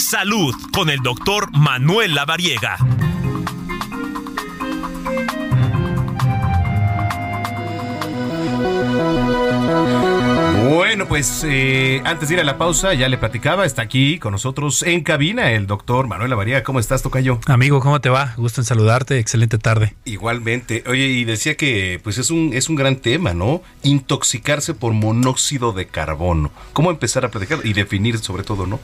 Salud con el doctor Manuel Lavariega. Pues eh, antes de ir a la pausa, ya le platicaba, está aquí con nosotros en cabina el doctor Manuel Avaría. ¿Cómo estás, Tocayo? Amigo, ¿cómo te va? Gusto en saludarte, excelente tarde. Igualmente. Oye, y decía que pues es un, es un gran tema, ¿no? Intoxicarse por monóxido de carbono. ¿Cómo empezar a platicar y definir sobre todo, ¿no?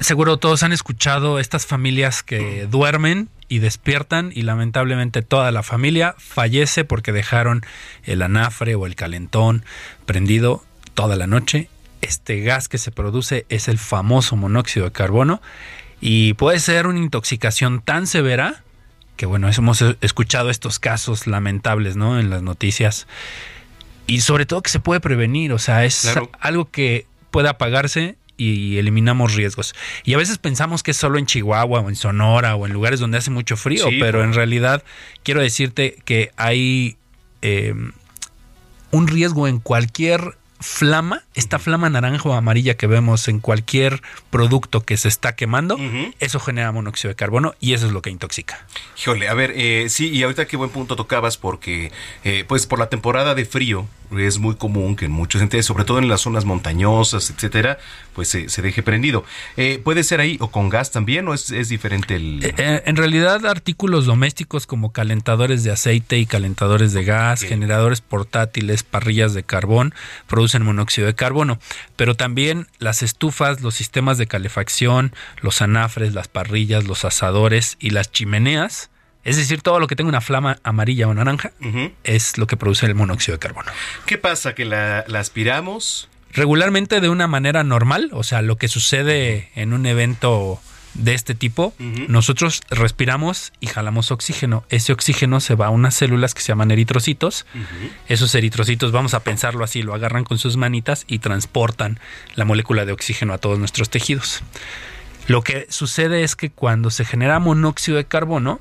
Seguro todos han escuchado estas familias que duermen y despiertan y lamentablemente toda la familia fallece porque dejaron el anafre o el calentón prendido toda la noche. Este gas que se produce es el famoso monóxido de carbono y puede ser una intoxicación tan severa que bueno, hemos escuchado estos casos lamentables, ¿no? En las noticias. Y sobre todo que se puede prevenir, o sea, es algo que puede apagarse y eliminamos riesgos. Y a veces pensamos que es solo en Chihuahua o en Sonora o en lugares donde hace mucho frío, pero en realidad quiero decirte que hay eh, un riesgo en cualquier flama, esta flama naranja o amarilla que vemos en cualquier producto que se está quemando, eso genera monóxido de carbono y eso es lo que intoxica. Híjole, a ver, eh, sí, y ahorita qué buen punto tocabas porque, eh, pues por la temporada de frío, es muy común que en muchos sentidos, sobre todo en las zonas montañosas, etcétera, pues se, deje prendido. Eh, ¿Puede ser ahí o con gas también o es, diferente el...? Eh, eh, en realidad artículos domésticos como calentadores de aceite y calentadores de gas, generadores portátiles, parrillas de carbón, producen monóxido de carbono, pero también las estufas, los sistemas de calefacción, los anafres, las parrillas, los asadores y las chimeneas, es decir, todo lo que tenga una flama amarilla o naranja es lo que produce el monóxido de carbono. ¿Qué pasa? ¿Que la, aspiramos? Regularmente de una manera normal, o sea, lo que sucede en un evento de este tipo, nosotros respiramos y jalamos oxígeno. Ese oxígeno se va a unas células que se llaman eritrocitos. Esos eritrocitos, vamos a pensarlo así, lo agarran con sus manitas y transportan la molécula de oxígeno a todos nuestros tejidos. Lo que sucede es que cuando se genera monóxido de carbono,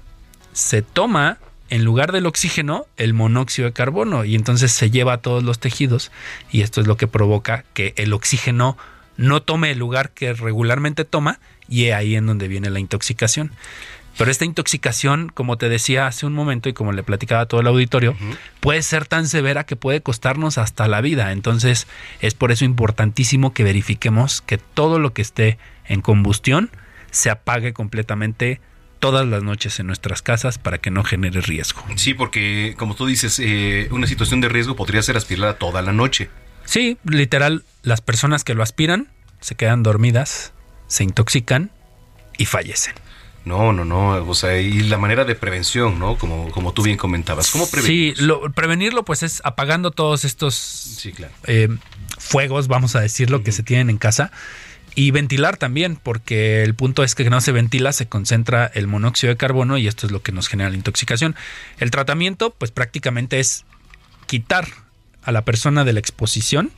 se toma en lugar del oxígeno el monóxido de carbono y entonces se lleva a todos los tejidos y esto es lo que provoca que el oxígeno no tome el lugar que regularmente toma y ahí en donde viene la intoxicación. Pero esta intoxicación, como te decía hace un momento y como le platicaba a todo el auditorio, puede ser tan severa que puede costarnos hasta la vida. Entonces es por eso importantísimo que verifiquemos que todo lo que esté en combustión se apague completamente todas las noches en nuestras casas para que no genere riesgo. Sí, porque como tú dices, eh, una situación de riesgo podría ser aspirarla toda la noche. Sí, literal, las personas que lo aspiran se quedan dormidas, se intoxican y fallecen. No, no, no, o sea, y la manera de prevención, ¿no? Como, como tú bien comentabas. ¿Cómo prevenir? Sí, lo, prevenirlo pues es apagando todos estos eh, fuegos, vamos a decirlo, que se tienen en casa y ventilar también, porque el punto es que no se ventila, se concentra el monóxido de carbono y esto es lo que nos genera la intoxicación. El tratamiento, pues prácticamente es quitar a la persona de la exposición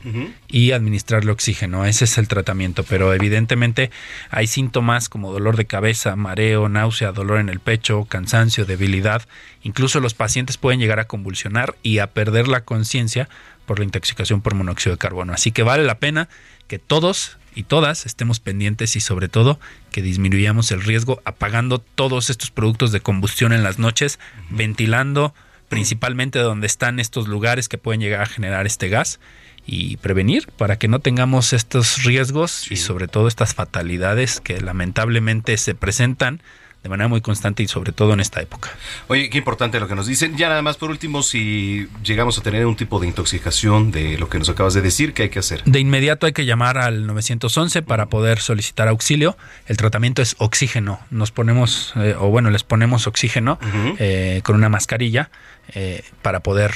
y administrarle oxígeno. Ese es el tratamiento, pero evidentemente hay síntomas como dolor de cabeza, mareo, náusea, dolor en el pecho, cansancio, debilidad. Incluso los pacientes pueden llegar a convulsionar y a perder la conciencia por la intoxicación por monóxido de carbono. Así que vale la pena que todos y todas estemos pendientes y sobre todo que disminuyamos el riesgo apagando todos estos productos de combustión en las noches, ventilando principalmente donde están estos lugares que pueden llegar a generar este gas y prevenir para que no tengamos estos riesgos y sobre todo estas fatalidades que lamentablemente se presentan de manera muy constante y sobre todo en esta época. Oye, qué importante lo que nos dicen. Ya nada más por último, si llegamos a tener un tipo de intoxicación de lo que nos acabas de decir, ¿qué hay que hacer? De inmediato hay que llamar al 911 para poder solicitar auxilio. El tratamiento es oxígeno. Nos ponemos, eh, o bueno, les ponemos oxígeno eh, con una mascarilla eh, para poder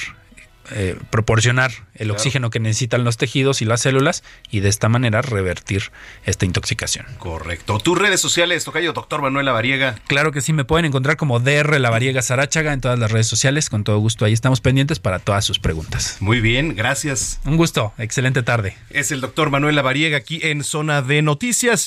eh, proporcionar el oxígeno que necesitan los tejidos y las células y de esta manera revertir esta intoxicación. Correcto. ¿Tus redes sociales, Tocayo, doctor Manuel Lavariega? Claro que sí, me pueden encontrar como DR Lavariega Sarachaga en todas las redes sociales. Con todo gusto, ahí estamos pendientes para todas sus preguntas. Muy bien, gracias. Un gusto, excelente tarde. Es el doctor Manuel Lavariega aquí en Zona de Noticias.